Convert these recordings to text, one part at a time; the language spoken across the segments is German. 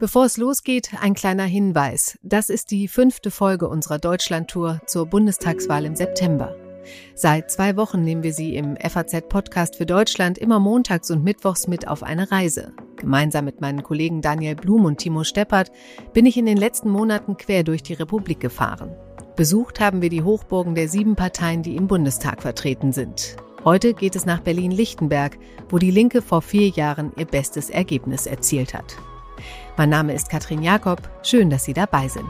Bevor es losgeht, ein kleiner Hinweis. Das ist die fünfte Folge unserer Deutschlandtour zur Bundestagswahl im September. Seit zwei Wochen nehmen wir Sie im FAZ-Podcast für Deutschland immer montags und mittwochs mit auf eine Reise. Gemeinsam mit meinen Kollegen Daniel Blum und Timo Steppert bin ich in den letzten Monaten quer durch die Republik gefahren. Besucht haben wir die Hochburgen der sieben Parteien, die im Bundestag vertreten sind. Heute geht es nach Berlin-Lichtenberg, wo die Linke vor vier Jahren ihr bestes Ergebnis erzielt hat. Mein Name ist Katrin Jakob. Schön, dass Sie dabei sind.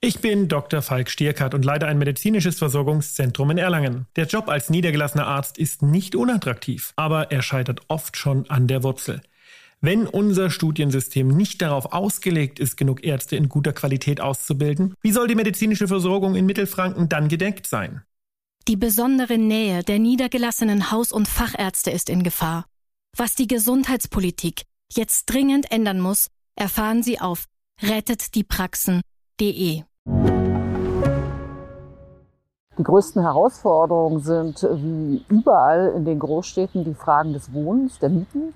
Ich bin Dr. Falk Stierkart und leite ein medizinisches Versorgungszentrum in Erlangen. Der Job als niedergelassener Arzt ist nicht unattraktiv, aber er scheitert oft schon an der Wurzel. Wenn unser Studiensystem nicht darauf ausgelegt ist, genug Ärzte in guter Qualität auszubilden, wie soll die medizinische Versorgung in Mittelfranken dann gedeckt sein? Die besondere Nähe der niedergelassenen Haus- und Fachärzte ist in Gefahr. Was die Gesundheitspolitik jetzt dringend ändern muss, erfahren Sie auf rettetdiepraxen.de. Die größten Herausforderungen sind wie überall in den Großstädten die Fragen des Wohnens, der Mieten.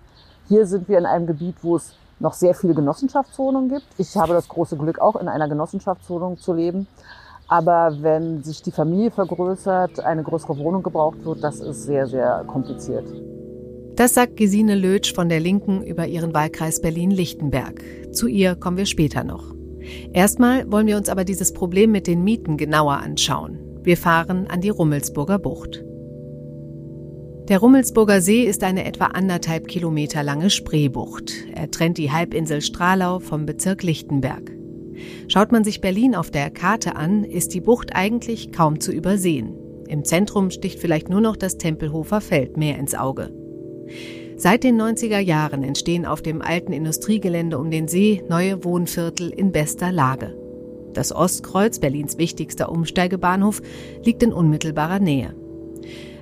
Hier sind wir in einem Gebiet, wo es noch sehr viele Genossenschaftswohnungen gibt. Ich habe das große Glück, auch in einer Genossenschaftswohnung zu leben. Aber wenn sich die Familie vergrößert, eine größere Wohnung gebraucht wird, das ist sehr, sehr kompliziert. Das sagt Gesine Lötsch von der Linken über ihren Wahlkreis Berlin-Lichtenberg. Zu ihr kommen wir später noch. Erstmal wollen wir uns aber dieses Problem mit den Mieten genauer anschauen. Wir fahren an die Rummelsburger Bucht. Der Rummelsburger See ist eine etwa anderthalb Kilometer lange Spreebucht. Er trennt die Halbinsel Stralau vom Bezirk Lichtenberg. Schaut man sich Berlin auf der Karte an, ist die Bucht eigentlich kaum zu übersehen. Im Zentrum sticht vielleicht nur noch das Tempelhofer Feld mehr ins Auge. Seit den 90er Jahren entstehen auf dem alten Industriegelände um den See neue Wohnviertel in bester Lage. Das Ostkreuz, Berlins wichtigster Umsteigebahnhof, liegt in unmittelbarer Nähe.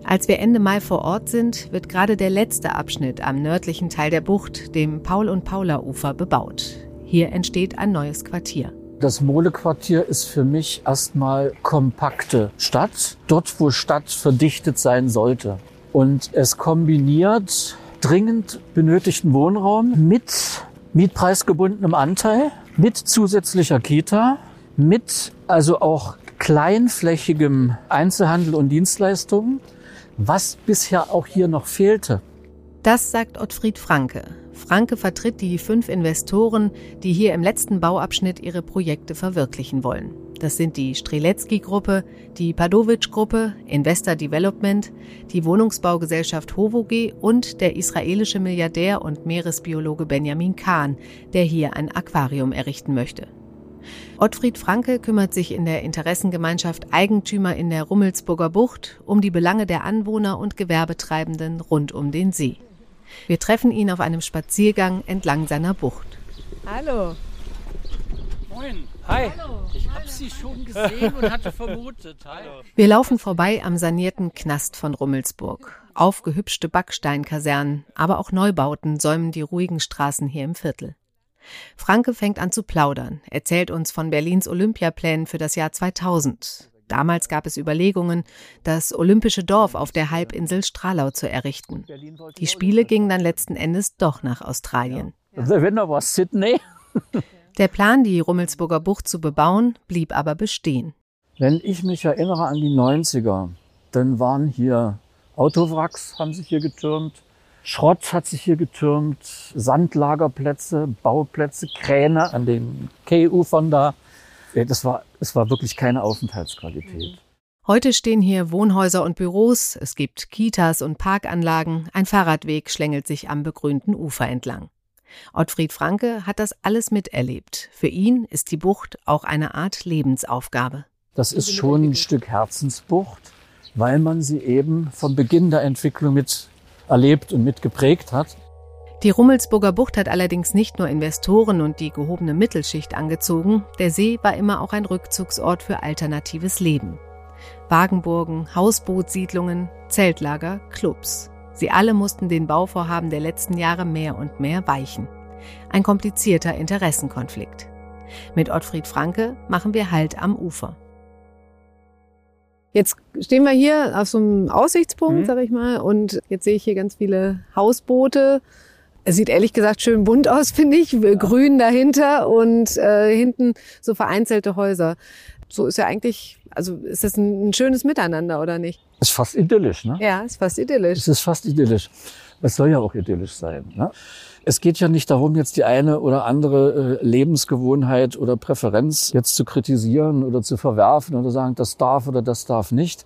Als wir Ende Mai vor Ort sind, wird gerade der letzte Abschnitt am nördlichen Teil der Bucht, dem Paul- und Paula-Ufer, bebaut. Hier entsteht ein neues Quartier. Das Molequartier ist für mich erstmal kompakte Stadt, dort wo Stadt verdichtet sein sollte. Und es kombiniert dringend benötigten Wohnraum mit mietpreisgebundenem Anteil, mit zusätzlicher Kita, mit also auch kleinflächigem Einzelhandel und Dienstleistungen, was bisher auch hier noch fehlte. Das sagt Ottfried Franke. Franke vertritt die fünf Investoren, die hier im letzten Bauabschnitt ihre Projekte verwirklichen wollen. Das sind die Streletzky-Gruppe, die Padowitsch-Gruppe, Investor Development, die Wohnungsbaugesellschaft Hovoge und der israelische Milliardär und Meeresbiologe Benjamin Kahn, der hier ein Aquarium errichten möchte. Ottfried Franke kümmert sich in der Interessengemeinschaft Eigentümer in der Rummelsburger Bucht um die Belange der Anwohner und Gewerbetreibenden rund um den See. Wir treffen ihn auf einem Spaziergang entlang seiner Bucht. Hallo. Moin. Hi. Hallo. Ich habe Sie schon gesehen und hatte vermutet. Hi. Wir laufen vorbei am sanierten Knast von Rummelsburg. Aufgehübschte Backsteinkasernen, aber auch Neubauten säumen die ruhigen Straßen hier im Viertel. Franke fängt an zu plaudern, erzählt uns von Berlins Olympiaplänen für das Jahr 2000. Damals gab es Überlegungen, das olympische Dorf auf der Halbinsel Stralau zu errichten. Die Spiele gingen dann letzten Endes doch nach Australien. The winner was Sydney. Der Plan, die Rummelsburger Bucht zu bebauen, blieb aber bestehen. Wenn ich mich erinnere an die 90er, dann waren hier Autowracks, haben sich hier getürmt, Schrott hat sich hier getürmt, Sandlagerplätze, Bauplätze, Kräne an den K-Ufern da. Das war, es war wirklich keine Aufenthaltsqualität. Heute stehen hier Wohnhäuser und Büros, es gibt Kitas und Parkanlagen, ein Fahrradweg schlängelt sich am begrünten Ufer entlang. Ottfried Franke hat das alles miterlebt. Für ihn ist die Bucht auch eine Art Lebensaufgabe. Das ist schon ein Stück Herzensbucht, weil man sie eben vom Beginn der Entwicklung mit erlebt und mit geprägt hat. Die Rummelsburger Bucht hat allerdings nicht nur Investoren und die gehobene Mittelschicht angezogen, der See war immer auch ein Rückzugsort für alternatives Leben. Wagenburgen, Hausbootsiedlungen, Zeltlager, Clubs. Sie alle mussten den Bauvorhaben der letzten Jahre mehr und mehr weichen. Ein komplizierter Interessenkonflikt. Mit Ottfried Franke machen wir Halt am Ufer. Jetzt stehen wir hier auf so einem Aussichtspunkt, Mhm. sag ich mal, und jetzt sehe ich hier ganz viele Hausboote. Es sieht ehrlich gesagt schön bunt aus, finde ich. Grün dahinter und äh, hinten so vereinzelte Häuser. So ist ja eigentlich, also ist das ein, ein schönes Miteinander, oder nicht? Ist fast idyllisch, ne? Ja, ist fast idyllisch. Es ist fast idyllisch. Es soll ja auch idyllisch sein. Ne? Es geht ja nicht darum, jetzt die eine oder andere äh, Lebensgewohnheit oder Präferenz jetzt zu kritisieren oder zu verwerfen oder sagen, das darf oder das darf nicht.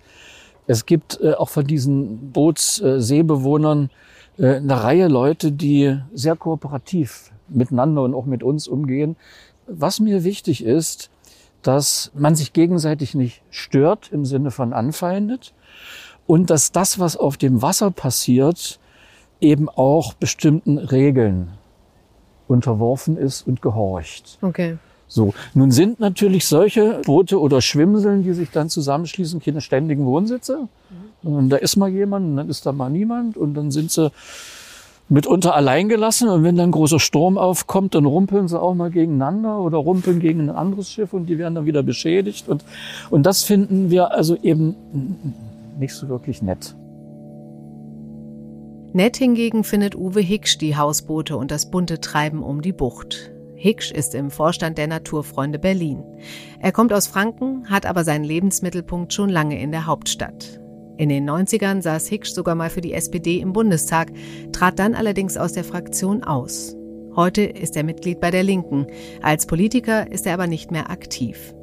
Es gibt äh, auch von diesen Bootsseebewohnern äh, eine Reihe Leute, die sehr kooperativ miteinander und auch mit uns umgehen. Was mir wichtig ist, dass man sich gegenseitig nicht stört im Sinne von anfeindet und dass das, was auf dem Wasser passiert, eben auch bestimmten Regeln unterworfen ist und gehorcht. Okay. So, nun sind natürlich solche Boote oder Schwimmseln, die sich dann zusammenschließen, keine ständigen Wohnsitze. Und da ist mal jemand, und dann ist da mal niemand und dann sind sie mitunter alleingelassen und wenn dann großer Sturm aufkommt, dann rumpeln sie auch mal gegeneinander oder rumpeln gegen ein anderes Schiff und die werden dann wieder beschädigt und, und das finden wir also eben nicht so wirklich nett. Nett hingegen findet Uwe Hicksch die Hausboote und das bunte Treiben um die Bucht. Hicksch ist im Vorstand der Naturfreunde Berlin. Er kommt aus Franken, hat aber seinen Lebensmittelpunkt schon lange in der Hauptstadt. In den 90ern saß Hicksch sogar mal für die SPD im Bundestag, trat dann allerdings aus der Fraktion aus. Heute ist er Mitglied bei der Linken. Als Politiker ist er aber nicht mehr aktiv.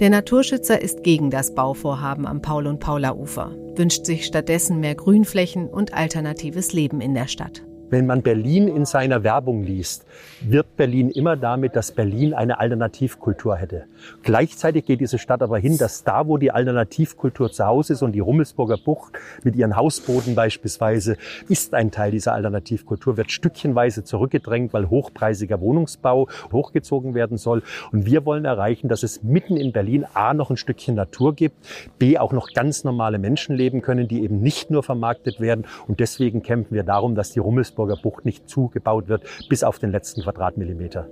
Der Naturschützer ist gegen das Bauvorhaben am Paul- und Paula-Ufer, wünscht sich stattdessen mehr Grünflächen und alternatives Leben in der Stadt. Wenn man Berlin in seiner Werbung liest, wird Berlin immer damit, dass Berlin eine Alternativkultur hätte. Gleichzeitig geht diese Stadt aber hin, dass da, wo die Alternativkultur zu Hause ist und die Rummelsburger Bucht mit ihren Hausbooten beispielsweise, ist ein Teil dieser Alternativkultur, wird stückchenweise zurückgedrängt, weil hochpreisiger Wohnungsbau hochgezogen werden soll. Und wir wollen erreichen, dass es mitten in Berlin A noch ein Stückchen Natur gibt, B auch noch ganz normale Menschen leben können, die eben nicht nur vermarktet werden. Und deswegen kämpfen wir darum, dass die Rummelsburger Bucht nicht zugebaut wird, bis auf den letzten Quadratmillimeter.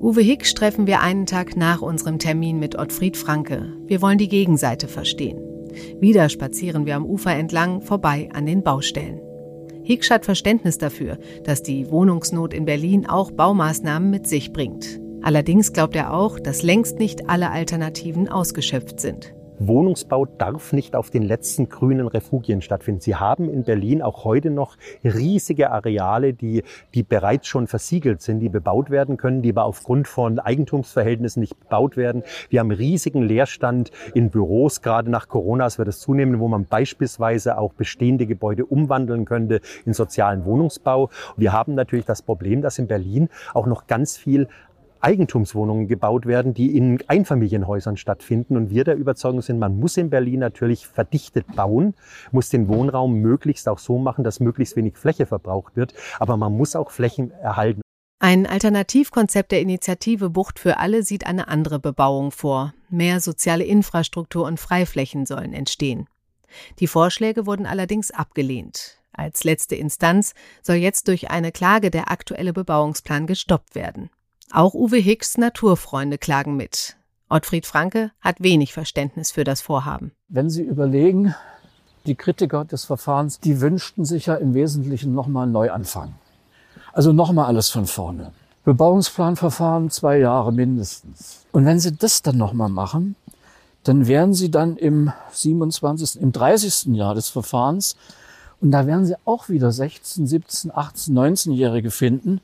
Uwe Hick treffen wir einen Tag nach unserem Termin mit Ottfried Franke. Wir wollen die Gegenseite verstehen. Wieder spazieren wir am Ufer entlang vorbei an den Baustellen. Hicksch hat Verständnis dafür, dass die Wohnungsnot in Berlin auch Baumaßnahmen mit sich bringt. Allerdings glaubt er auch, dass längst nicht alle Alternativen ausgeschöpft sind. Wohnungsbau darf nicht auf den letzten grünen Refugien stattfinden. Sie haben in Berlin auch heute noch riesige Areale, die, die bereits schon versiegelt sind, die bebaut werden können, die aber aufgrund von Eigentumsverhältnissen nicht bebaut werden. Wir haben riesigen Leerstand in Büros, gerade nach Corona wird es zunehmen, wo man beispielsweise auch bestehende Gebäude umwandeln könnte in sozialen Wohnungsbau. Wir haben natürlich das Problem, dass in Berlin auch noch ganz viel Eigentumswohnungen gebaut werden, die in Einfamilienhäusern stattfinden. Und wir der Überzeugung sind, man muss in Berlin natürlich verdichtet bauen, muss den Wohnraum möglichst auch so machen, dass möglichst wenig Fläche verbraucht wird. Aber man muss auch Flächen erhalten. Ein Alternativkonzept der Initiative Bucht für alle sieht eine andere Bebauung vor. Mehr soziale Infrastruktur und Freiflächen sollen entstehen. Die Vorschläge wurden allerdings abgelehnt. Als letzte Instanz soll jetzt durch eine Klage der aktuelle Bebauungsplan gestoppt werden. Auch Uwe Hicks Naturfreunde klagen mit. Ottfried Franke hat wenig Verständnis für das Vorhaben. Wenn Sie überlegen, die Kritiker des Verfahrens, die wünschten sich ja im Wesentlichen nochmal einen Neuanfang. Also nochmal alles von vorne. Bebauungsplanverfahren zwei Jahre mindestens. Und wenn Sie das dann nochmal machen, dann wären Sie dann im 27., im 30. Jahr des Verfahrens und da werden Sie auch wieder 16, 17, 18, 19-Jährige finden,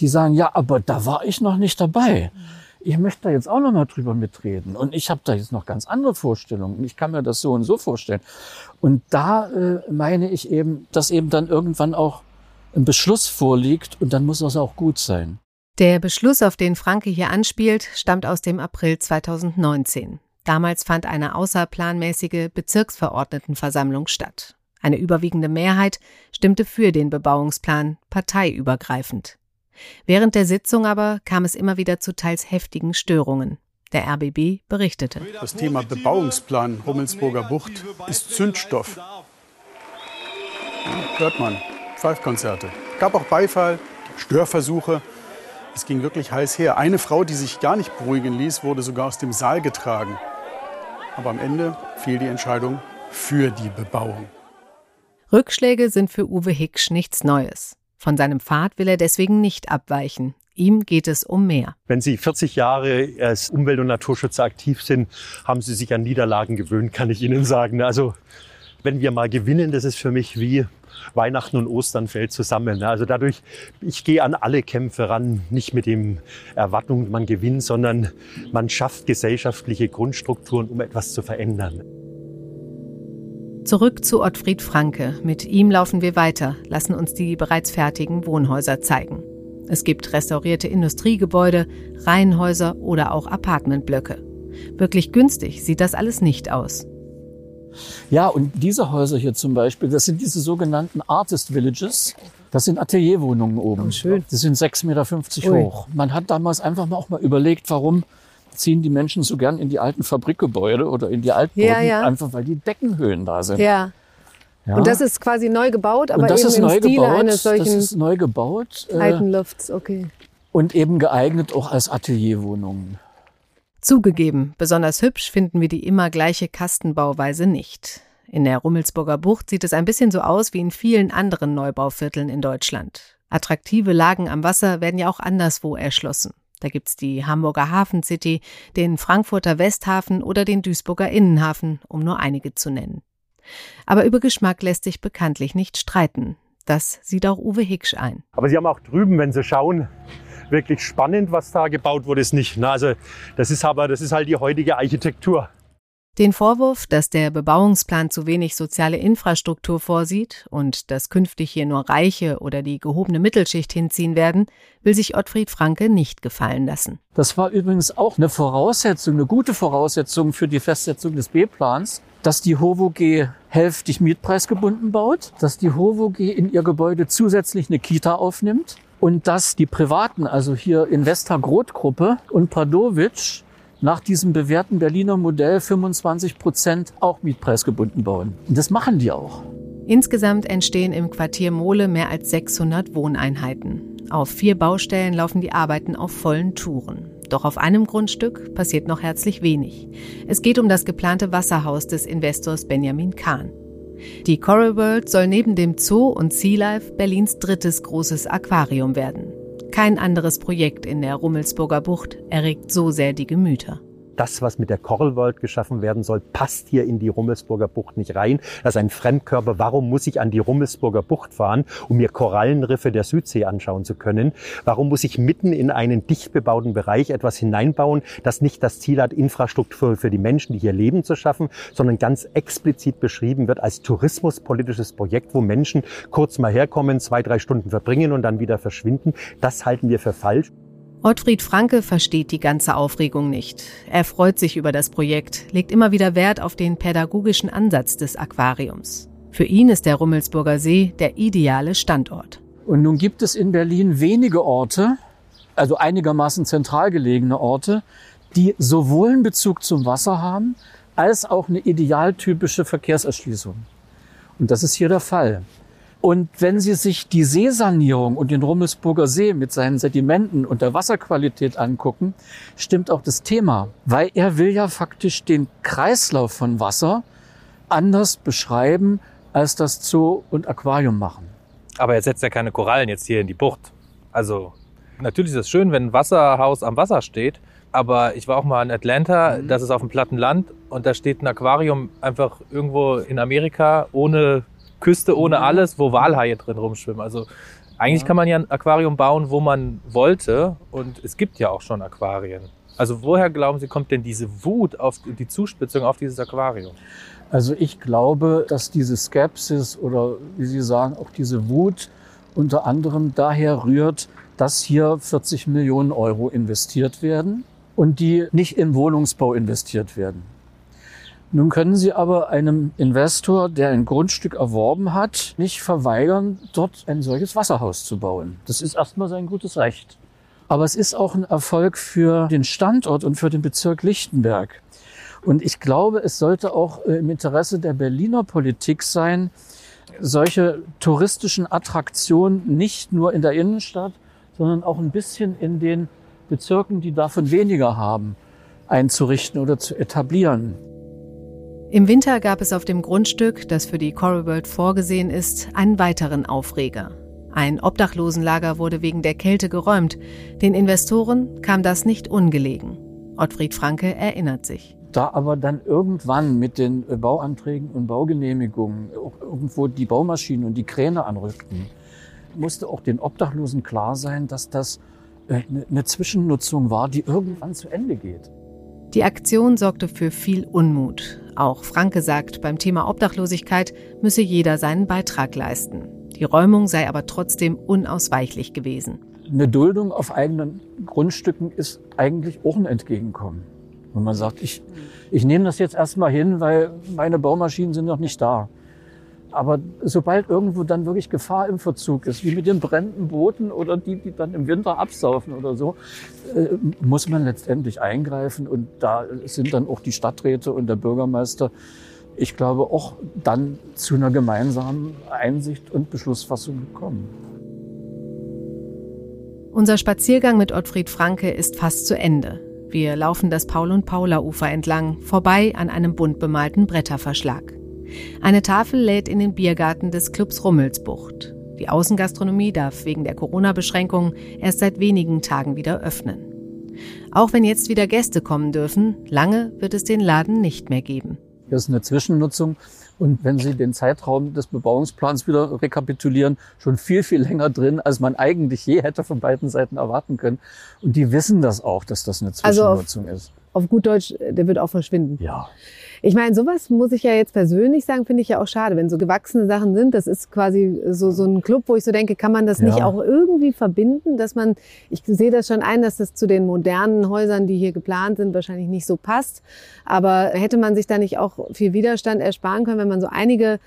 die sagen, ja, aber da war ich noch nicht dabei. Ich möchte da jetzt auch noch mal drüber mitreden. Und ich habe da jetzt noch ganz andere Vorstellungen. Ich kann mir das so und so vorstellen. Und da äh, meine ich eben, dass eben dann irgendwann auch ein Beschluss vorliegt und dann muss das auch gut sein. Der Beschluss, auf den Franke hier anspielt, stammt aus dem April 2019. Damals fand eine außerplanmäßige Bezirksverordnetenversammlung statt. Eine überwiegende Mehrheit stimmte für den Bebauungsplan, parteiübergreifend. Während der Sitzung aber kam es immer wieder zu teils heftigen Störungen. Der RBB berichtete. Das Thema Bebauungsplan Rummelsburger Bucht ist Zündstoff. Ja, hört man. Pfeifkonzerte. Gab auch Beifall, Störversuche. Es ging wirklich heiß her. Eine Frau, die sich gar nicht beruhigen ließ, wurde sogar aus dem Saal getragen. Aber am Ende fiel die Entscheidung für die Bebauung. Rückschläge sind für Uwe Hicksch nichts Neues. Von seinem Pfad will er deswegen nicht abweichen. Ihm geht es um mehr. Wenn Sie 40 Jahre als Umwelt- und Naturschützer aktiv sind, haben Sie sich an Niederlagen gewöhnt, kann ich Ihnen sagen. Also wenn wir mal gewinnen, das ist für mich wie Weihnachten und Ostern fällt zusammen. Also dadurch, ich gehe an alle Kämpfe ran, nicht mit dem Erwartung, man gewinnt, sondern man schafft gesellschaftliche Grundstrukturen, um etwas zu verändern. Zurück zu Ottfried Franke. Mit ihm laufen wir weiter, lassen uns die bereits fertigen Wohnhäuser zeigen. Es gibt restaurierte Industriegebäude, Reihenhäuser oder auch Apartmentblöcke. Wirklich günstig sieht das alles nicht aus. Ja, und diese Häuser hier zum Beispiel, das sind diese sogenannten Artist Villages. Das sind Atelierwohnungen oben. Oh, schön. Die sind 6,50 Meter Ui. hoch. Man hat damals einfach mal auch mal überlegt, warum ziehen die Menschen so gern in die alten Fabrikgebäude oder in die Altbauten, Ja, ja. einfach weil die Deckenhöhen da sind. Ja. Ja. Und das ist quasi neu gebaut, aber Und das eben ist im neu Stile gebaut. eines solchen das ist neu gebaut äh, alten Lofts. Okay. und eben geeignet auch als Atelierwohnungen. Zugegeben, besonders hübsch finden wir die immer gleiche Kastenbauweise nicht. In der Rummelsburger Bucht sieht es ein bisschen so aus wie in vielen anderen Neubauvierteln in Deutschland. Attraktive Lagen am Wasser werden ja auch anderswo erschlossen. Da gibt's die Hamburger Hafen City, den Frankfurter Westhafen oder den Duisburger Innenhafen, um nur einige zu nennen. Aber über Geschmack lässt sich bekanntlich nicht streiten. Das sieht auch Uwe Hicksch ein. Aber Sie haben auch drüben, wenn Sie schauen, wirklich spannend, was da gebaut wurde, ist nicht. Na, also das ist aber, das ist halt die heutige Architektur. Den Vorwurf, dass der Bebauungsplan zu wenig soziale Infrastruktur vorsieht und dass künftig hier nur Reiche oder die gehobene Mittelschicht hinziehen werden, will sich Ottfried Franke nicht gefallen lassen. Das war übrigens auch eine Voraussetzung, eine gute Voraussetzung für die Festsetzung des B-Plans, dass die HOVO G hälftig mietpreisgebunden baut, dass die HOVO G in ihr Gebäude zusätzlich eine Kita aufnimmt und dass die Privaten, also hier Investa Groth Gruppe und Pradovic, nach diesem bewährten Berliner Modell 25 Prozent auch mietpreisgebunden bauen. Und das machen die auch. Insgesamt entstehen im Quartier Mole mehr als 600 Wohneinheiten. Auf vier Baustellen laufen die Arbeiten auf vollen Touren. Doch auf einem Grundstück passiert noch herzlich wenig. Es geht um das geplante Wasserhaus des Investors Benjamin Kahn. Die Coral World soll neben dem Zoo und Sea Life Berlins drittes großes Aquarium werden. Kein anderes Projekt in der Rummelsburger Bucht erregt so sehr die Gemüter. Das, was mit der Coral World geschaffen werden soll, passt hier in die Rummelsburger Bucht nicht rein. Das ist ein Fremdkörper. Warum muss ich an die Rummelsburger Bucht fahren, um mir Korallenriffe der Südsee anschauen zu können? Warum muss ich mitten in einen dicht bebauten Bereich etwas hineinbauen, das nicht das Ziel hat, Infrastruktur für die Menschen, die hier leben, zu schaffen, sondern ganz explizit beschrieben wird als tourismuspolitisches Projekt, wo Menschen kurz mal herkommen, zwei, drei Stunden verbringen und dann wieder verschwinden? Das halten wir für falsch. Ottfried Franke versteht die ganze Aufregung nicht. Er freut sich über das Projekt, legt immer wieder Wert auf den pädagogischen Ansatz des Aquariums. Für ihn ist der Rummelsburger See der ideale Standort. Und nun gibt es in Berlin wenige Orte, also einigermaßen zentral gelegene Orte, die sowohl einen Bezug zum Wasser haben, als auch eine idealtypische Verkehrserschließung. Und das ist hier der Fall. Und wenn Sie sich die Seesanierung und den Rummelsburger See mit seinen Sedimenten und der Wasserqualität angucken, stimmt auch das Thema. Weil er will ja faktisch den Kreislauf von Wasser anders beschreiben, als das Zoo und Aquarium machen. Aber er setzt ja keine Korallen jetzt hier in die Bucht. Also natürlich ist es schön, wenn ein Wasserhaus am Wasser steht. Aber ich war auch mal in Atlanta, das ist auf dem platten Land und da steht ein Aquarium einfach irgendwo in Amerika ohne Küste, ohne alles, wo Walhaie drin rumschwimmen. Also eigentlich kann man ja ein Aquarium bauen, wo man wollte und es gibt ja auch schon Aquarien. Also woher glauben Sie, kommt denn diese Wut auf die Zuspitzung auf dieses Aquarium? Also ich glaube, dass diese Skepsis oder wie Sie sagen, auch diese Wut unter anderem daher rührt, dass hier 40 Millionen Euro investiert werden und die nicht in Wohnungsbau investiert werden. Nun können Sie aber einem Investor, der ein Grundstück erworben hat, nicht verweigern, dort ein solches Wasserhaus zu bauen. Das ist erstmal sein gutes Recht. Aber es ist auch ein Erfolg für den Standort und für den Bezirk Lichtenberg. Und ich glaube, es sollte auch äh, im Interesse der Berliner Politik sein, solche touristischen Attraktionen nicht nur in der Innenstadt, sondern auch ein bisschen in den Bezirken, die davon weniger haben, einzurichten oder zu etablieren. Im Winter gab es auf dem Grundstück, das für die Coral World vorgesehen ist, einen weiteren Aufreger. Ein Obdachlosenlager wurde wegen der Kälte geräumt. Den Investoren kam das nicht ungelegen. Ottfried Franke erinnert sich. Da aber dann irgendwann mit den Bauanträgen und Baugenehmigungen irgendwo die Baumaschinen und die Kräne anrückten, musste auch den Obdachlosen klar sein, dass das äh, eine Zwischennutzung war, die irgendwann zu Ende geht. Die Aktion sorgte für viel Unmut. Auch Franke sagt, beim Thema Obdachlosigkeit müsse jeder seinen Beitrag leisten. Die Räumung sei aber trotzdem unausweichlich gewesen. Eine Duldung auf eigenen Grundstücken ist eigentlich auch ein Entgegenkommen. Wenn man sagt, ich, ich nehme das jetzt erstmal hin, weil meine Baumaschinen sind noch nicht da. Aber sobald irgendwo dann wirklich Gefahr im Verzug ist, wie mit den brennenden Booten oder die, die dann im Winter absaufen oder so, äh, muss man letztendlich eingreifen. Und da sind dann auch die Stadträte und der Bürgermeister, ich glaube, auch dann zu einer gemeinsamen Einsicht und Beschlussfassung gekommen. Unser Spaziergang mit Ottfried Franke ist fast zu Ende. Wir laufen das Paul- und Paula-Ufer entlang, vorbei an einem bunt bemalten Bretterverschlag. Eine Tafel lädt in den Biergarten des Clubs Rummelsbucht. Die Außengastronomie darf wegen der Corona-Beschränkungen erst seit wenigen Tagen wieder öffnen. Auch wenn jetzt wieder Gäste kommen dürfen, lange wird es den Laden nicht mehr geben. Hier ist eine Zwischennutzung und wenn Sie den Zeitraum des Bebauungsplans wieder rekapitulieren, schon viel, viel länger drin, als man eigentlich je hätte von beiden Seiten erwarten können. Und die wissen das auch, dass das eine Zwischennutzung also ist. Auf gut Deutsch, der wird auch verschwinden. Ja. Ich meine, sowas muss ich ja jetzt persönlich sagen, finde ich ja auch schade, wenn so gewachsene Sachen sind. Das ist quasi so, so ein Club, wo ich so denke, kann man das Ja. nicht auch irgendwie verbinden, dass man, ich sehe das schon ein, dass das zu den modernen Häusern, die hier geplant sind, wahrscheinlich nicht so passt. Aber hätte man sich da nicht auch viel Widerstand ersparen können, wenn man so einige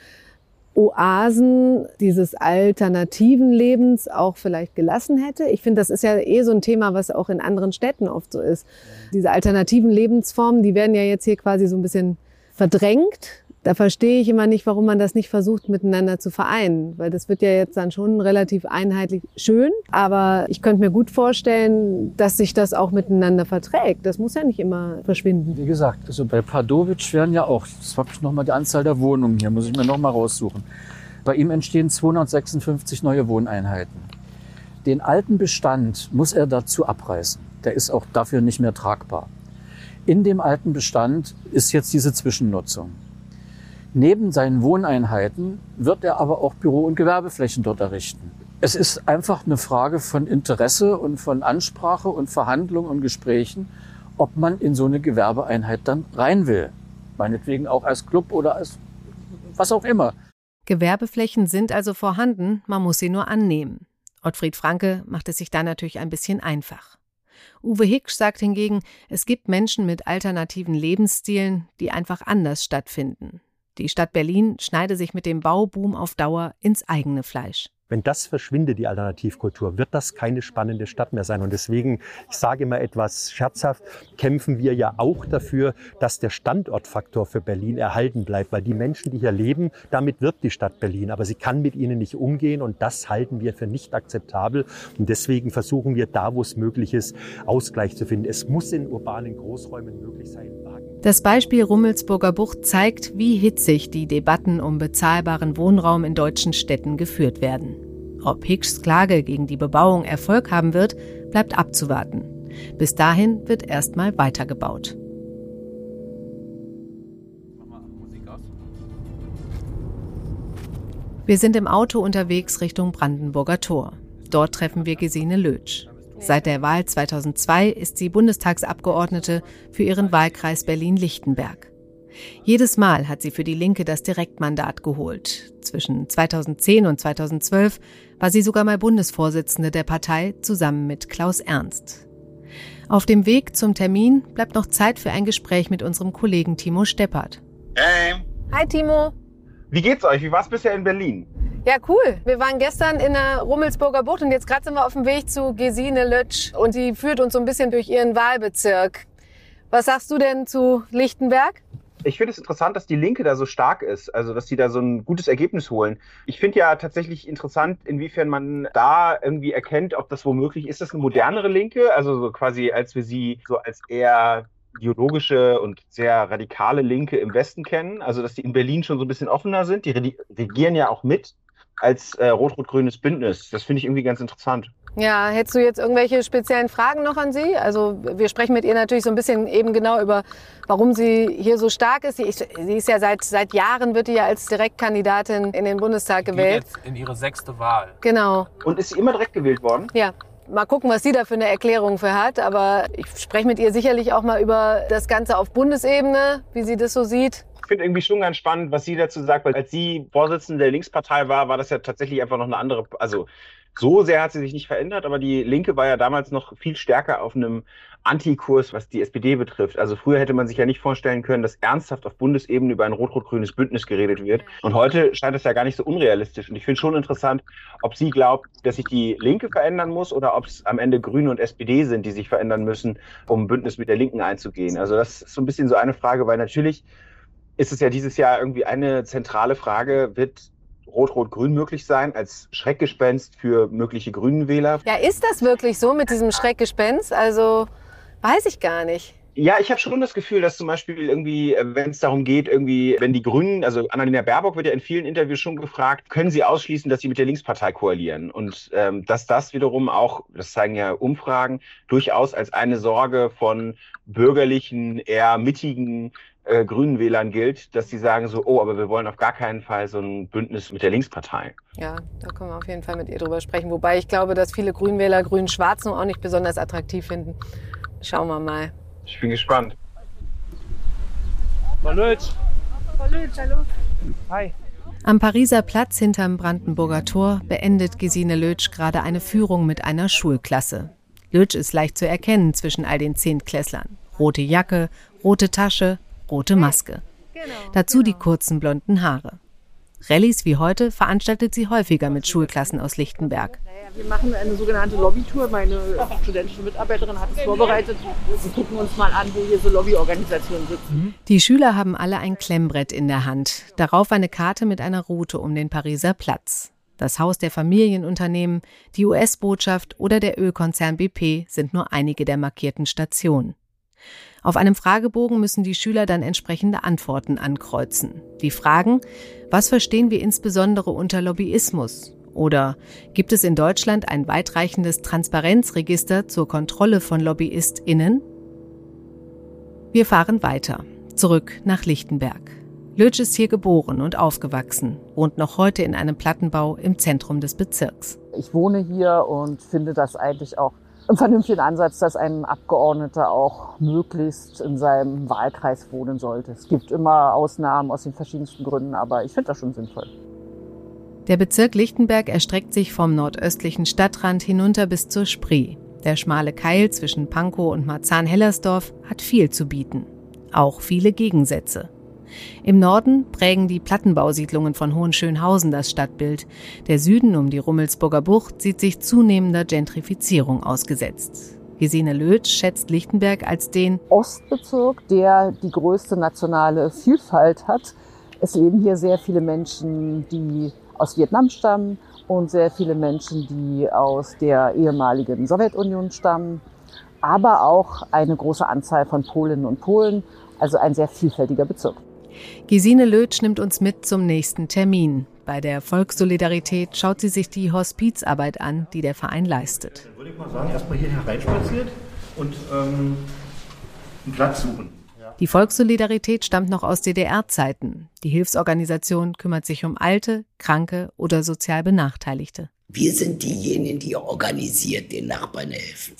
Oasen dieses alternativen Lebens auch vielleicht gelassen hätte. Ich finde, das ist ja eh so ein Thema, was auch in anderen Städten oft so ist. Diese alternativen Lebensformen, die werden ja jetzt hier quasi so ein bisschen verdrängt. Da verstehe ich immer nicht, warum man das nicht versucht, miteinander zu vereinen, weil das wird ja jetzt dann schon relativ einheitlich schön. Aber ich könnte mir gut vorstellen, dass sich das auch miteinander verträgt. Das muss ja nicht immer verschwinden. Wie gesagt, also bei Padovic wären ja auch, das war nochmal die Anzahl der Wohnungen hier, muss ich mir nochmal raussuchen. Bei ihm entstehen 256 neue Wohneinheiten. Den alten Bestand muss er dazu abreißen. Der ist auch dafür nicht mehr tragbar. In dem alten Bestand ist jetzt diese Zwischennutzung. Neben seinen Wohneinheiten wird er aber auch Büro- und Gewerbeflächen dort errichten. Es ist einfach eine Frage von Interesse und von Ansprache und Verhandlung und Gesprächen, ob man in so eine Gewerbeeinheit dann rein will. Meinetwegen auch als Club oder als was auch immer. Gewerbeflächen sind also vorhanden, man muss sie nur annehmen. Ottfried Franke macht es sich da natürlich ein bisschen einfach. Uwe Hicksch sagt hingegen, es gibt Menschen mit alternativen Lebensstilen, die einfach anders stattfinden. Die Stadt Berlin schneide sich mit dem Bauboom auf Dauer ins eigene Fleisch. Wenn das verschwindet, die Alternativkultur, wird das keine spannende Stadt mehr sein. Und deswegen, ich sage immer etwas scherzhaft, kämpfen wir ja auch dafür, dass der Standortfaktor für Berlin erhalten bleibt. Weil die Menschen, die hier leben, damit wirbt die Stadt Berlin. Aber sie kann mit ihnen nicht umgehen. Und das halten wir für nicht akzeptabel. Und deswegen versuchen wir da, wo es möglich ist, Ausgleich zu finden. Es muss in urbanen Großräumen möglich sein. Das Beispiel Rummelsburger Bucht zeigt, wie hitzig die Debatten um bezahlbaren Wohnraum in deutschen Städten geführt werden. Ob Hicks Klage gegen die Bebauung Erfolg haben wird, bleibt abzuwarten. Bis dahin wird erstmal weitergebaut. Wir sind im Auto unterwegs Richtung Brandenburger Tor. Dort treffen wir Gesine Lötsch. Seit der Wahl 2002 ist sie Bundestagsabgeordnete für ihren Wahlkreis Berlin-Lichtenberg. Jedes Mal hat sie für die Linke das Direktmandat geholt. Zwischen 2010 und 2012 war sie sogar mal Bundesvorsitzende der Partei zusammen mit Klaus Ernst. Auf dem Weg zum Termin bleibt noch Zeit für ein Gespräch mit unserem Kollegen Timo Steppert. Hey, Hi Timo. wie geht's euch? Wie war's bisher in Berlin? Ja, cool. Wir waren gestern in der Rummelsburger Bucht und jetzt gerade sind wir auf dem Weg zu Gesine Lötsch und die führt uns so ein bisschen durch ihren Wahlbezirk. Was sagst du denn zu Lichtenberg? Ich finde es interessant, dass die Linke da so stark ist, also dass die da so ein gutes Ergebnis holen. Ich finde ja tatsächlich interessant, inwiefern man da irgendwie erkennt, ob das womöglich ist das eine modernere Linke, also so quasi als wir sie so als eher ideologische und sehr radikale Linke im Westen kennen. Also, dass die in Berlin schon so ein bisschen offener sind. Die regieren ja auch mit als äh, rot-rot-grünes Bündnis. Das finde ich irgendwie ganz interessant. Ja, hättest du jetzt irgendwelche speziellen Fragen noch an sie? Also wir sprechen mit ihr natürlich so ein bisschen eben genau über, warum sie hier so stark ist. Sie, sie ist ja seit, seit Jahren, wird die ja als Direktkandidatin in den Bundestag gewählt. Geht jetzt in ihre sechste Wahl. Genau. Und ist sie immer direkt gewählt worden? Ja. Mal gucken, was sie da für eine Erklärung für hat. Aber ich spreche mit ihr sicherlich auch mal über das Ganze auf Bundesebene, wie sie das so sieht. Ich finde irgendwie schon ganz spannend, was sie dazu sagt, weil als sie Vorsitzende der Linkspartei war, war das ja tatsächlich einfach noch eine andere, also so sehr hat sie sich nicht verändert, aber die Linke war ja damals noch viel stärker auf einem Antikurs, was die SPD betrifft. Also früher hätte man sich ja nicht vorstellen können, dass ernsthaft auf Bundesebene über ein rot-rot-grünes Bündnis geredet wird. Und heute scheint es ja gar nicht so unrealistisch. Und ich finde schon interessant, ob sie glaubt, dass sich die Linke verändern muss oder ob es am Ende Grüne und SPD sind, die sich verändern müssen, um ein Bündnis mit der Linken einzugehen. Also das ist so ein bisschen so eine Frage, weil natürlich ist es ja dieses Jahr irgendwie eine zentrale Frage, wird Rot-Rot-Grün möglich sein als Schreckgespenst für mögliche grünen Wähler. Ja, ist das wirklich so mit diesem Schreckgespenst? Also weiß ich gar nicht. Ja, ich habe schon das Gefühl, dass zum Beispiel irgendwie, äh, wenn es darum geht, irgendwie, wenn die Grünen, also Annalena Baerbock wird ja in vielen Interviews schon gefragt, können sie ausschließen, dass sie mit der Linkspartei koalieren? Und ähm, dass das wiederum auch, das zeigen ja Umfragen, durchaus als eine Sorge von bürgerlichen, eher mittigen äh, Grünen Wählern gilt, dass sie sagen so, oh, aber wir wollen auf gar keinen Fall so ein Bündnis mit der Linkspartei. Ja, da können wir auf jeden Fall mit ihr drüber sprechen. Wobei ich glaube, dass viele Grünwähler Grün-Schwarz auch nicht besonders attraktiv finden. Schauen wir mal. Ich bin gespannt. Balötsch. Balötsch, hallo. Hi. Am Pariser Platz hinterm Brandenburger Tor beendet Gesine Lötsch gerade eine Führung mit einer Schulklasse. Lötsch ist leicht zu erkennen zwischen all den Zehntklässlern. Rote Jacke, rote Tasche, rote Maske. Dazu die kurzen blonden Haare. Rallyes wie heute veranstaltet sie häufiger mit Schulklassen aus Lichtenberg. Wir machen eine sogenannte Lobbytour. Meine studentische Mitarbeiterin hat es vorbereitet. Wir gucken uns mal an, wo hier so Lobbyorganisationen sitzen. Die Schüler haben alle ein Klemmbrett in der Hand, darauf eine Karte mit einer Route um den Pariser Platz. Das Haus der Familienunternehmen, die US-Botschaft oder der Ölkonzern BP sind nur einige der markierten Stationen. Auf einem Fragebogen müssen die Schüler dann entsprechende Antworten ankreuzen. Die fragen, was verstehen wir insbesondere unter Lobbyismus? Oder gibt es in Deutschland ein weitreichendes Transparenzregister zur Kontrolle von LobbyistInnen? Wir fahren weiter, zurück nach Lichtenberg. Lötsch ist hier geboren und aufgewachsen, wohnt noch heute in einem Plattenbau im Zentrum des Bezirks. Ich wohne hier und finde das eigentlich auch einen vernünftigen Ansatz, dass ein Abgeordneter auch möglichst in seinem Wahlkreis wohnen sollte. Es gibt immer Ausnahmen aus den verschiedensten Gründen, aber ich finde das schon sinnvoll. Der Bezirk Lichtenberg erstreckt sich vom nordöstlichen Stadtrand hinunter bis zur Spree. Der schmale Keil zwischen Pankow und Marzahn-Hellersdorf hat viel zu bieten. Auch viele Gegensätze. Im Norden prägen die Plattenbausiedlungen von Hohenschönhausen das Stadtbild. Der Süden um die Rummelsburger Bucht sieht sich zunehmender Gentrifizierung ausgesetzt. Gesine Lötsch schätzt Lichtenberg als den Ostbezirk, der die größte nationale Vielfalt hat. Es leben hier sehr viele Menschen, die aus Vietnam stammen und sehr viele Menschen, die aus der ehemaligen Sowjetunion stammen, aber auch eine große Anzahl von Polinnen und Polen, also ein sehr vielfältiger Bezirk. Gesine Lötsch nimmt uns mit zum nächsten Termin. Bei der Volkssolidarität schaut sie sich die Hospizarbeit an, die der Verein leistet. Dann würde ich mal sagen, erstmal hier hereinspaziert und ähm, einen Platz suchen. Die Volkssolidarität stammt noch aus DDR-Zeiten. Die Hilfsorganisation kümmert sich um Alte, Kranke oder sozial Benachteiligte. Wir sind diejenigen, die organisiert den Nachbarn helfen.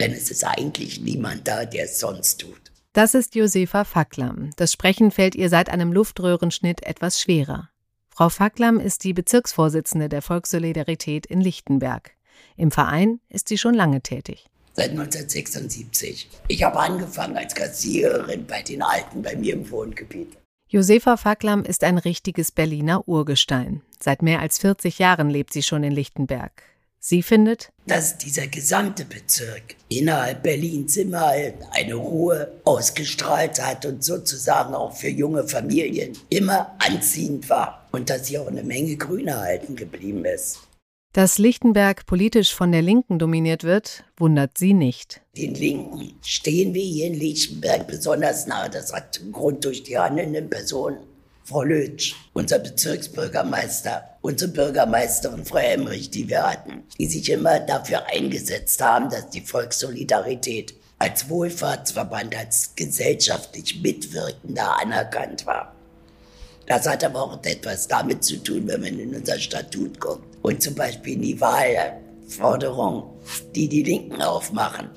Denn es ist eigentlich niemand da, der es sonst tut. Das ist Josefa Facklam. Das Sprechen fällt ihr seit einem Luftröhrenschnitt etwas schwerer. Frau Facklam ist die Bezirksvorsitzende der Volkssolidarität in Lichtenberg. Im Verein ist sie schon lange tätig. Seit 1976. Ich habe angefangen als Kassiererin bei den Alten bei mir im Wohngebiet. Josefa Facklam ist ein richtiges Berliner Urgestein. Seit mehr als 40 Jahren lebt sie schon in Lichtenberg. Sie findet, dass dieser gesamte Bezirk innerhalb Berlins immer eine Ruhe ausgestrahlt hat und sozusagen auch für junge Familien immer anziehend war und dass hier auch eine Menge Grün erhalten geblieben ist. Dass Lichtenberg politisch von der Linken dominiert wird, wundert sie nicht. Den Linken stehen wir hier in Lichtenberg besonders nahe. Das hat Grund durch die handelnden Personen. Frau Lötsch, unser Bezirksbürgermeister, unsere Bürgermeisterin Frau Emmerich, die wir hatten, die sich immer dafür eingesetzt haben, dass die Volkssolidarität als Wohlfahrtsverband, als gesellschaftlich Mitwirkender anerkannt war. Das hat aber auch etwas damit zu tun, wenn man in unser Statut guckt und zum Beispiel in die Wahlforderung, die die Linken aufmachen,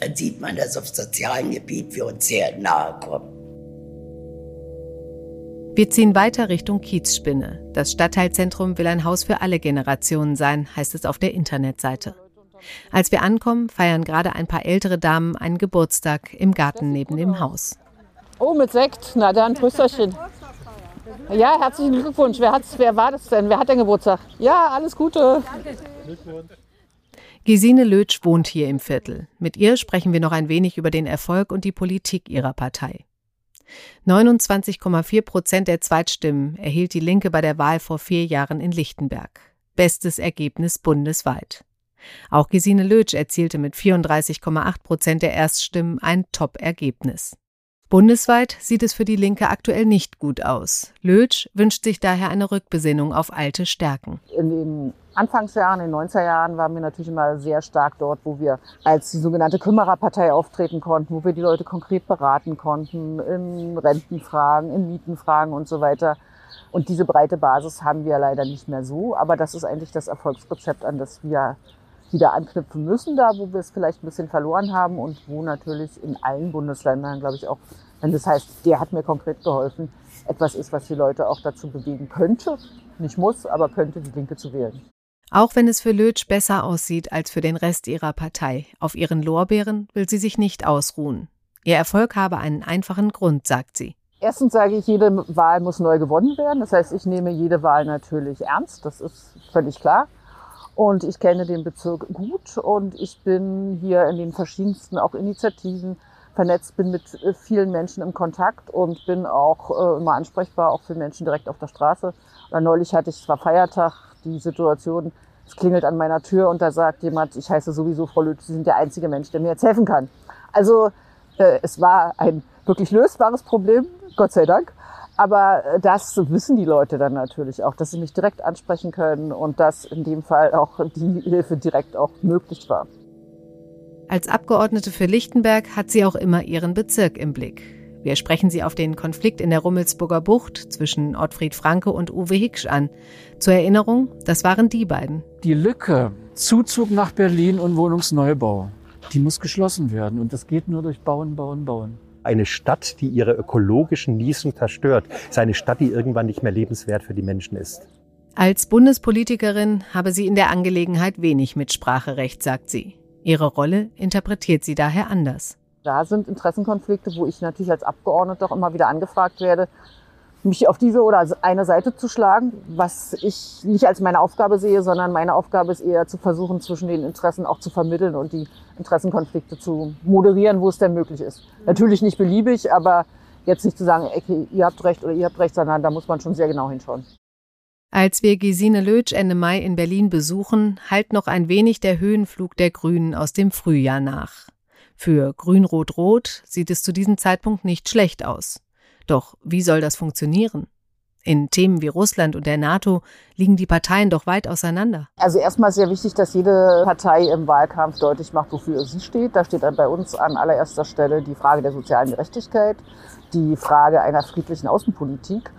dann sieht man, dass auf sozialem Gebiet wir uns sehr nahe kommen. Wir ziehen weiter Richtung Kiezspinne. Das Stadtteilzentrum will ein Haus für alle Generationen sein, heißt es auf der Internetseite. Als wir ankommen, feiern gerade ein paar ältere Damen einen Geburtstag im Garten neben dem Haus. Oh, mit Sekt. Na dann, Prösterchen. Ja, herzlichen Glückwunsch. Wer, hat's, wer war das denn? Wer hat denn Geburtstag? Ja, alles Gute. Gesine Lötsch wohnt hier im Viertel. Mit ihr sprechen wir noch ein wenig über den Erfolg und die Politik ihrer Partei. 29,4 Prozent der Zweitstimmen erhielt die Linke bei der Wahl vor vier Jahren in Lichtenberg. Bestes Ergebnis bundesweit. Auch Gesine Lötsch erzielte mit 34,8 Prozent der Erststimmen ein Top-Ergebnis. Bundesweit sieht es für die Linke aktuell nicht gut aus. Lötsch wünscht sich daher eine Rückbesinnung auf alte Stärken. In den Anfangsjahren, in den 90er Jahren waren wir natürlich immer sehr stark dort, wo wir als die sogenannte Kümmererpartei auftreten konnten, wo wir die Leute konkret beraten konnten in Rentenfragen, in Mietenfragen und so weiter. Und diese breite Basis haben wir leider nicht mehr so. Aber das ist eigentlich das Erfolgsrezept, an das wir wieder anknüpfen müssen, da wo wir es vielleicht ein bisschen verloren haben und wo natürlich in allen Bundesländern, glaube ich, auch, wenn das heißt, der hat mir konkret geholfen, etwas ist, was die Leute auch dazu bewegen könnte, nicht muss, aber könnte, die Linke zu wählen. Auch wenn es für Lötsch besser aussieht als für den Rest ihrer Partei, auf ihren Lorbeeren will sie sich nicht ausruhen. Ihr Erfolg habe einen einfachen Grund, sagt sie. Erstens sage ich, jede Wahl muss neu gewonnen werden. Das heißt, ich nehme jede Wahl natürlich ernst. Das ist völlig klar. Und ich kenne den Bezirk gut und ich bin hier in den verschiedensten auch Initiativen vernetzt, bin mit äh, vielen Menschen im Kontakt und bin auch äh, immer ansprechbar, auch für Menschen direkt auf der Straße. Oder neulich hatte ich, zwar Feiertag, die Situation, es klingelt an meiner Tür und da sagt jemand, ich heiße sowieso Frau Löth, Sie sind der einzige Mensch, der mir jetzt helfen kann. Also äh, es war ein wirklich lösbares Problem, Gott sei Dank. Aber äh, das wissen die Leute dann natürlich auch, dass sie mich direkt ansprechen können und dass in dem Fall auch die Hilfe direkt auch möglich war. Als Abgeordnete für Lichtenberg hat sie auch immer ihren Bezirk im Blick. Wir sprechen sie auf den Konflikt in der Rummelsburger Bucht zwischen Ottfried Franke und Uwe Hicksch an. Zur Erinnerung, das waren die beiden. Die Lücke Zuzug nach Berlin und Wohnungsneubau, die muss geschlossen werden. Und das geht nur durch Bauen, Bauen, Bauen eine Stadt, die ihre ökologischen Niesen zerstört, ist eine Stadt, die irgendwann nicht mehr lebenswert für die Menschen ist. Als Bundespolitikerin habe sie in der Angelegenheit wenig Mitspracherecht, sagt sie. Ihre Rolle interpretiert sie daher anders. Da sind Interessenkonflikte, wo ich natürlich als Abgeordnete auch immer wieder angefragt werde, mich auf diese oder eine Seite zu schlagen, was ich nicht als meine Aufgabe sehe, sondern meine Aufgabe ist eher zu versuchen, zwischen den Interessen auch zu vermitteln und die Interessenkonflikte zu moderieren, wo es denn möglich ist. Natürlich nicht beliebig, aber jetzt nicht zu sagen, okay, ihr habt recht oder ihr habt recht, sondern da muss man schon sehr genau hinschauen. Als wir Gesine Lötsch Ende Mai in Berlin besuchen, halt noch ein wenig der Höhenflug der Grünen aus dem Frühjahr nach. Für Grün-Rot-Rot sieht es zu diesem Zeitpunkt nicht schlecht aus. Doch wie soll das funktionieren? In Themen wie Russland und der NATO liegen die Parteien doch weit auseinander. Also erstmal ist sehr wichtig, dass jede Partei im Wahlkampf deutlich macht, wofür sie steht. Da steht dann bei uns an allererster Stelle die Frage der sozialen Gerechtigkeit, die Frage einer friedlichen Außenpolitik.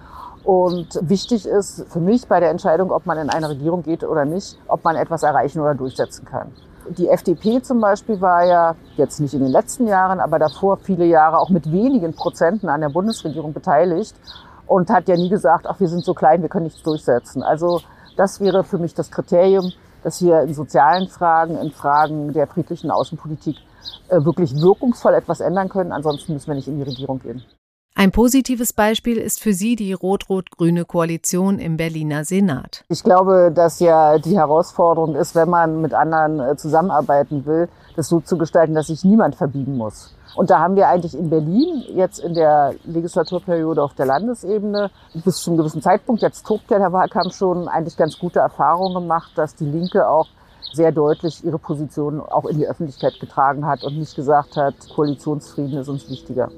Und wichtig ist für mich bei der Entscheidung, ob man in eine Regierung geht oder nicht, ob man etwas erreichen oder durchsetzen kann. Die FDP zum Beispiel war ja jetzt nicht in den letzten Jahren, aber davor viele Jahre auch mit wenigen Prozenten an der Bundesregierung beteiligt und hat ja nie gesagt, ach, wir sind so klein, wir können nichts durchsetzen. Also das wäre für mich das Kriterium, dass wir in sozialen Fragen, in Fragen der friedlichen Außenpolitik äh, wirklich wirkungsvoll etwas ändern können. Ansonsten müssen wir nicht in die Regierung gehen. Ein positives Beispiel ist für sie die rot-rot-grüne Koalition im Berliner Senat. Ich glaube, dass ja die Herausforderung ist, wenn man mit anderen äh, zusammenarbeiten will, das so zu gestalten, dass sich niemand verbiegen muss. Und da haben wir eigentlich in Berlin jetzt in der Legislaturperiode auf der Landesebene bis zu einem gewissen Zeitpunkt, jetzt tobt ja der Wahlkampf schon, eigentlich ganz gute Erfahrungen gemacht, dass die Linke auch sehr deutlich ihre Position auch in die Öffentlichkeit getragen hat und nicht gesagt hat, Koalitionsfrieden ist uns wichtiger.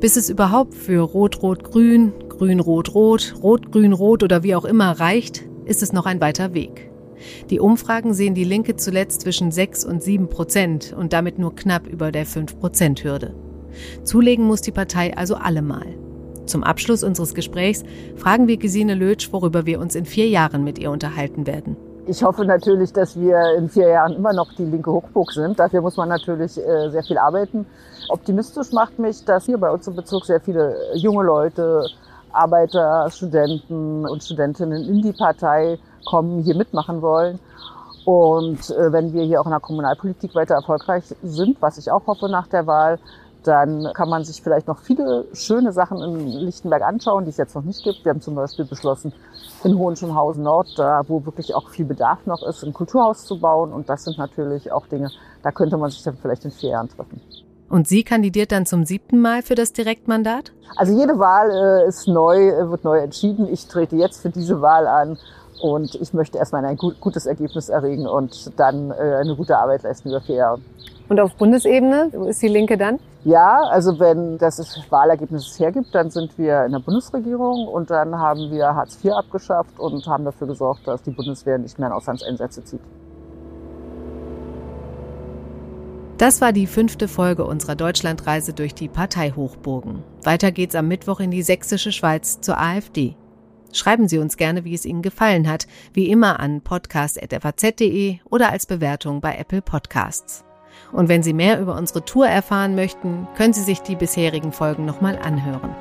Bis es überhaupt für Rot-Rot-Grün, Grün-Rot-Rot, Rot-Grün-Rot oder wie auch immer reicht, ist es noch ein weiter Weg. Die Umfragen sehen die Linke zuletzt zwischen 6 und 7 Prozent und damit nur knapp über der 5-Prozent-Hürde. Zulegen muss die Partei also allemal. Zum Abschluss unseres Gesprächs fragen wir Gesine Lötsch, worüber wir uns in vier Jahren mit ihr unterhalten werden. Ich hoffe natürlich, dass wir in vier Jahren immer noch die linke Hochburg sind. Dafür muss man natürlich äh, sehr viel arbeiten. Optimistisch macht mich, dass hier bei uns im Bezirk sehr viele junge Leute, Arbeiter, Studenten und Studentinnen in die Partei kommen, hier mitmachen wollen. Und äh, wenn wir hier auch in der Kommunalpolitik weiter erfolgreich sind, was ich auch hoffe nach der Wahl, dann kann man sich vielleicht noch viele schöne Sachen in Lichtenberg anschauen, die es jetzt noch nicht gibt. Wir haben zum Beispiel beschlossen, in Hohenschönhausen Nord, da wo wirklich auch viel Bedarf noch ist, ein Kulturhaus zu bauen. Und das sind natürlich auch Dinge, da könnte man sich dann vielleicht in vier Jahren treffen. Und sie kandidiert dann zum siebten Mal für das Direktmandat? Also jede Wahl äh, ist neu, äh, wird neu entschieden. Ich trete jetzt für diese Wahl an und ich möchte erstmal ein gutes Ergebnis erregen und dann äh, eine gute Arbeit leisten über vier Jahre. Und auf Bundesebene ist die Linke dann? Ja, also wenn das Wahlergebnis es hergibt, dann sind wir in der Bundesregierung und dann haben wir Hartz IV abgeschafft und haben dafür gesorgt, dass die Bundeswehr nicht mehr in Auslandseinsätze zieht. Das war die fünfte Folge unserer Deutschlandreise durch die Parteihochburgen. Weiter geht's am Mittwoch in die sächsische Schweiz zur AfD. Schreiben Sie uns gerne, wie es Ihnen gefallen hat, wie immer an podcast.faz.de oder als Bewertung bei Apple Podcasts. Und wenn Sie mehr über unsere Tour erfahren möchten, können Sie sich die bisherigen Folgen nochmal anhören.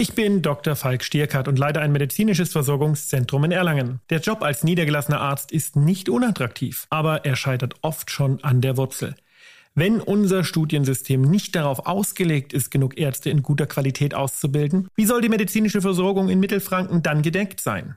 Ich bin Dr. Falk Stierkart und leite ein medizinisches Versorgungszentrum in Erlangen. Der Job als niedergelassener Arzt ist nicht unattraktiv, aber er scheitert oft schon an der Wurzel. Wenn unser Studiensystem nicht darauf ausgelegt ist, genug Ärzte in guter Qualität auszubilden, wie soll die medizinische Versorgung in Mittelfranken dann gedeckt sein?